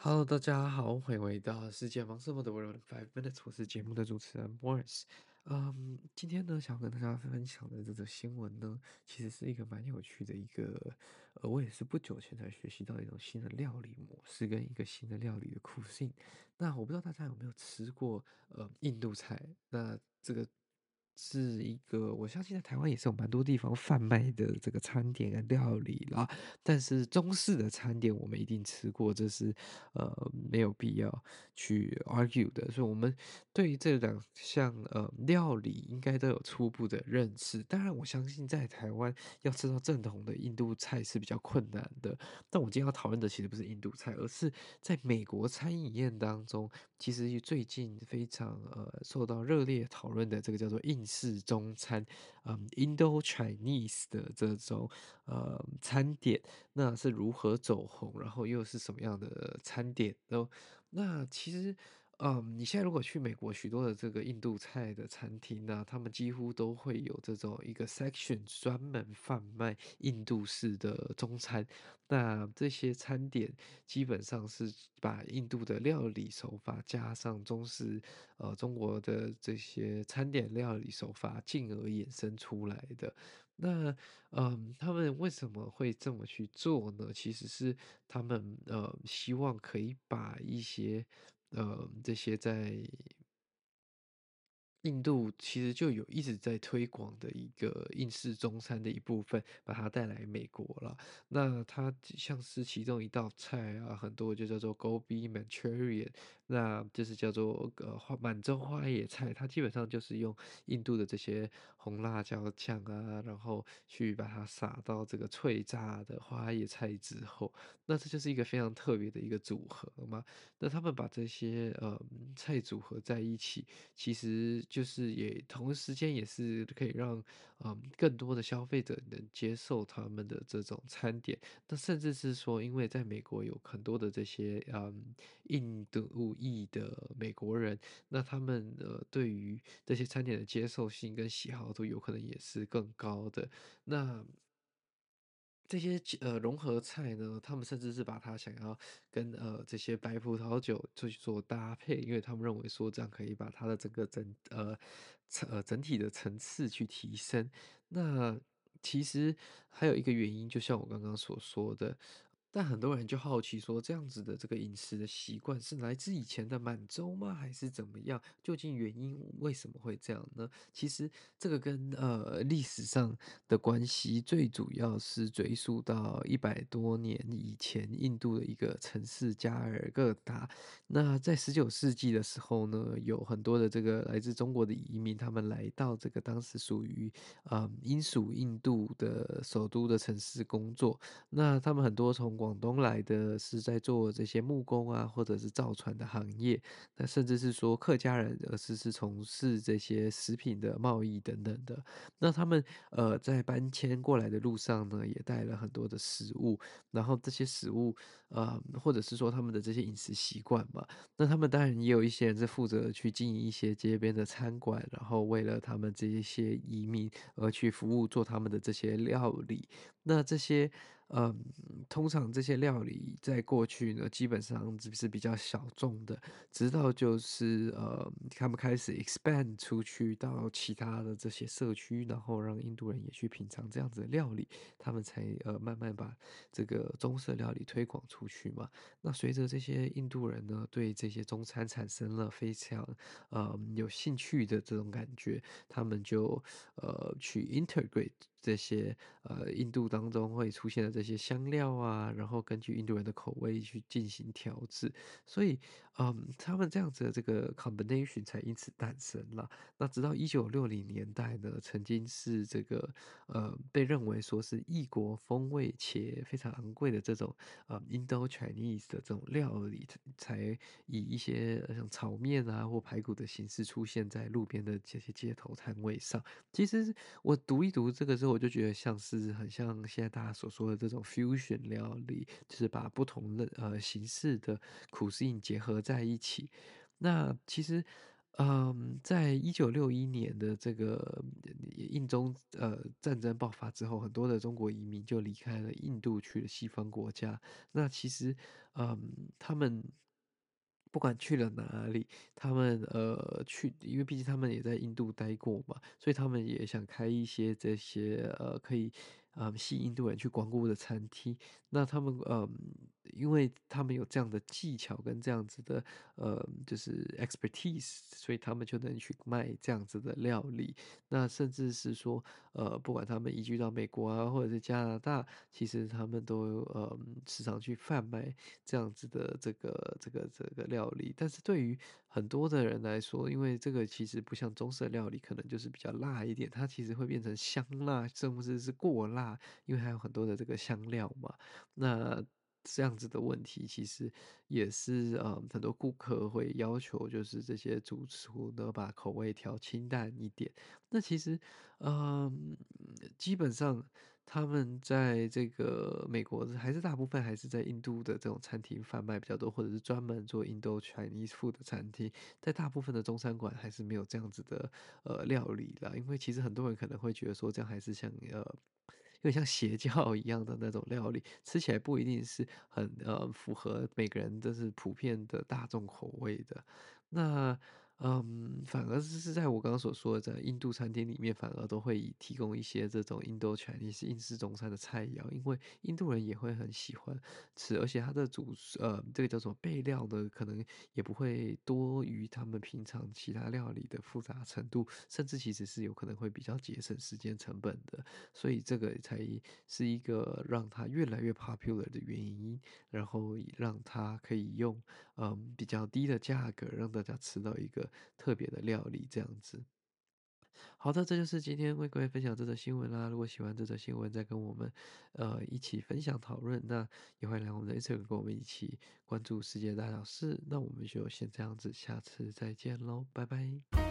Hello，大家好，欢迎回到世界忙什么的 World Five Minutes，我是节目的主持人 Morris。嗯，今天呢，想跟大家分享的这则新闻呢，其实是一个蛮有趣的一个，呃，我也是不久前才学习到一种新的料理模式跟一个新的料理的酷性。那我不知道大家有没有吃过呃印度菜？那这个。是一个，我相信在台湾也是有蛮多地方贩卖的这个餐点跟料理啦。但是中式的餐点我们一定吃过，这是呃没有必要去 argue 的。所以，我们对于这两项呃料理应该都有初步的认识。当然，我相信在台湾要吃到正统的印度菜是比较困难的。但我今天要讨论的其实不是印度菜，而是在美国餐饮业当中，其实最近非常呃受到热烈讨论的这个叫做印是中餐，嗯，Indo-Chinese 的这种呃餐点，那是如何走红？然后又是什么样的餐点都？那其实。嗯，你现在如果去美国，许多的这个印度菜的餐厅呢，他们几乎都会有这种一个 section 专门贩卖印度式的中餐。那这些餐点基本上是把印度的料理手法加上中式，呃，中国的这些餐点料理手法，进而衍生出来的。那，嗯，他们为什么会这么去做呢？其实是他们呃希望可以把一些。呃，这些在印度其实就有一直在推广的一个印式中餐的一部分，把它带来美国了。那它像是其中一道菜啊，很多就叫做 Gobi Manchurian。那就是叫做呃花满洲花野菜，它基本上就是用印度的这些红辣椒酱啊，然后去把它撒到这个脆炸的花野菜之后，那这就是一个非常特别的一个组合嘛。那他们把这些呃菜组合在一起，其实就就是也同时间也是可以让嗯、更多的消费者能接受他们的这种餐点。那甚至是说，因为在美国有很多的这些嗯印度。裔的美国人，那他们呃对于这些餐点的接受性跟喜好度有可能也是更高的。那这些呃融合菜呢，他们甚至是把它想要跟呃这些白葡萄酒去做搭配，因为他们认为说这样可以把它的整个整呃呃整体的层次去提升。那其实还有一个原因，就像我刚刚所说的。但很多人就好奇说，这样子的这个饮食的习惯是来自以前的满洲吗？还是怎么样？究竟原因为什么会这样呢？其实这个跟呃历史上的关系最主要是追溯到一百多年以前，印度的一个城市加尔各答。那在十九世纪的时候呢，有很多的这个来自中国的移民，他们来到这个当时属于啊英属印度的首都的城市工作。那他们很多从广东来的是在做这些木工啊，或者是造船的行业，那甚至是说客家人，而是是从事这些食品的贸易等等的。那他们呃在搬迁过来的路上呢，也带了很多的食物，然后这些食物呃，或者是说他们的这些饮食习惯嘛，那他们当然也有一些人是负责去经营一些街边的餐馆，然后为了他们这一些移民而去服务，做他们的这些料理。那这些。嗯，通常这些料理在过去呢，基本上只是比较小众的，直到就是呃，他们开始 expand 出去到其他的这些社区，然后让印度人也去品尝这样子的料理，他们才呃慢慢把这个中式料理推广出去嘛。那随着这些印度人呢，对这些中餐产生了非常呃有兴趣的这种感觉，他们就呃去 integrate 这些呃印度的当中会出现的。这些香料啊，然后根据印度人的口味去进行调制，所以，嗯，他们这样子的这个 combination 才因此诞生了。那直到一九六零年代呢，曾经是这个呃被认为说是异国风味且非常昂贵的这种呃 Indo-Chinese 的这种料理，才以一些像炒面啊或排骨的形式出现在路边的这些街头摊位上。其实我读一读这个之后，我就觉得像是很像现在大家所说的这。种 fusion 料理就是把不同的呃形式的 cuisine 结合在一起。那其实嗯，在一九六一年的这个印中呃战争爆发之后，很多的中国移民就离开了印度，去了西方国家。那其实，嗯，他们。不管去了哪里，他们呃去，因为毕竟他们也在印度待过嘛，所以他们也想开一些这些呃可以呃吸引印度人去光顾的餐厅。那他们嗯，因为他们有这样的技巧跟这样子的呃就是 expertise，所以他们就能去卖这样子的料理。那甚至是说呃，不管他们移居到美国啊，或者是加拿大，其实他们都呃时常去贩卖这样子的这个这个这个料。理，但是对于很多的人来说，因为这个其实不像中式料理，可能就是比较辣一点，它其实会变成香辣，甚至是过辣，因为还有很多的这个香料嘛。那这样子的问题，其实也是呃很多顾客会要求，就是这些主厨呢把口味调清淡一点。那其实嗯，基本上。他们在这个美国还是大部分还是在印度的这种餐厅贩卖比较多，或者是专门做印度 Chinese food 的餐厅，在大部分的中餐馆还是没有这样子的呃料理啦。因为其实很多人可能会觉得说，这样还是像呃有点像邪教一样的那种料理，吃起来不一定是很呃符合每个人都是普遍的大众口味的。那。嗯，反而是在我刚刚所说的，在印度餐厅里面，反而都会以提供一些这种 Indo-Chinese 印式中餐的菜肴，因为印度人也会很喜欢吃，而且它的主呃，这个叫做备料呢，可能也不会多于他们平常其他料理的复杂程度，甚至其实是有可能会比较节省时间成本的，所以这个才是一个让它越来越 popular 的原因，然后让它可以用嗯比较低的价格让大家吃到一个。特别的料理这样子，好的，这就是今天为各位分享这则新闻啦。如果喜欢这则新闻，再跟我们呃一起分享讨论，那也欢迎来我们的 Instagram 跟我们一起关注世界大小事。那我们就先这样子，下次再见喽，拜拜。